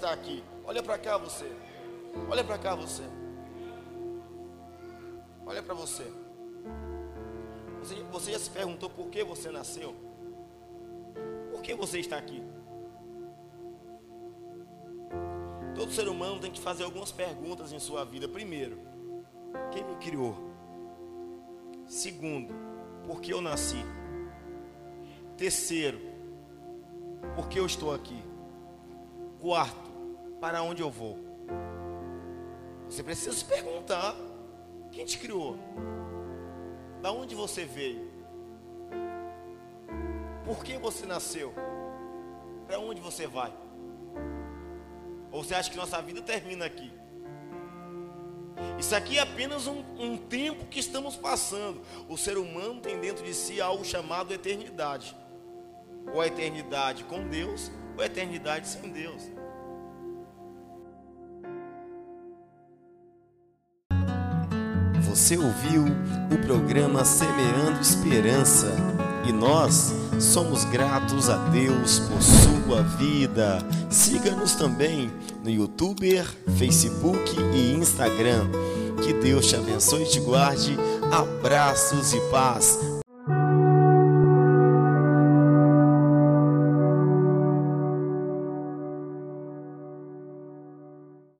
Está aqui. Olha para cá você. Olha para cá você. Olha para você. você. Você já se perguntou por que você nasceu? Por que você está aqui? Todo ser humano tem que fazer algumas perguntas em sua vida. Primeiro, quem me criou? Segundo, por que eu nasci? Terceiro, por que eu estou aqui? Quarto, para onde eu vou? Você precisa se perguntar: quem te criou? Da onde você veio? Por que você nasceu? Para onde você vai? Ou você acha que nossa vida termina aqui? Isso aqui é apenas um, um, tempo que estamos passando. O ser humano tem dentro de si algo chamado eternidade. Ou a eternidade com Deus, ou a eternidade sem Deus. Você ouviu o programa Semeando Esperança e nós somos gratos a Deus por sua vida. Siga-nos também no YouTube, Facebook e Instagram. Que Deus te abençoe e te guarde. Abraços e paz.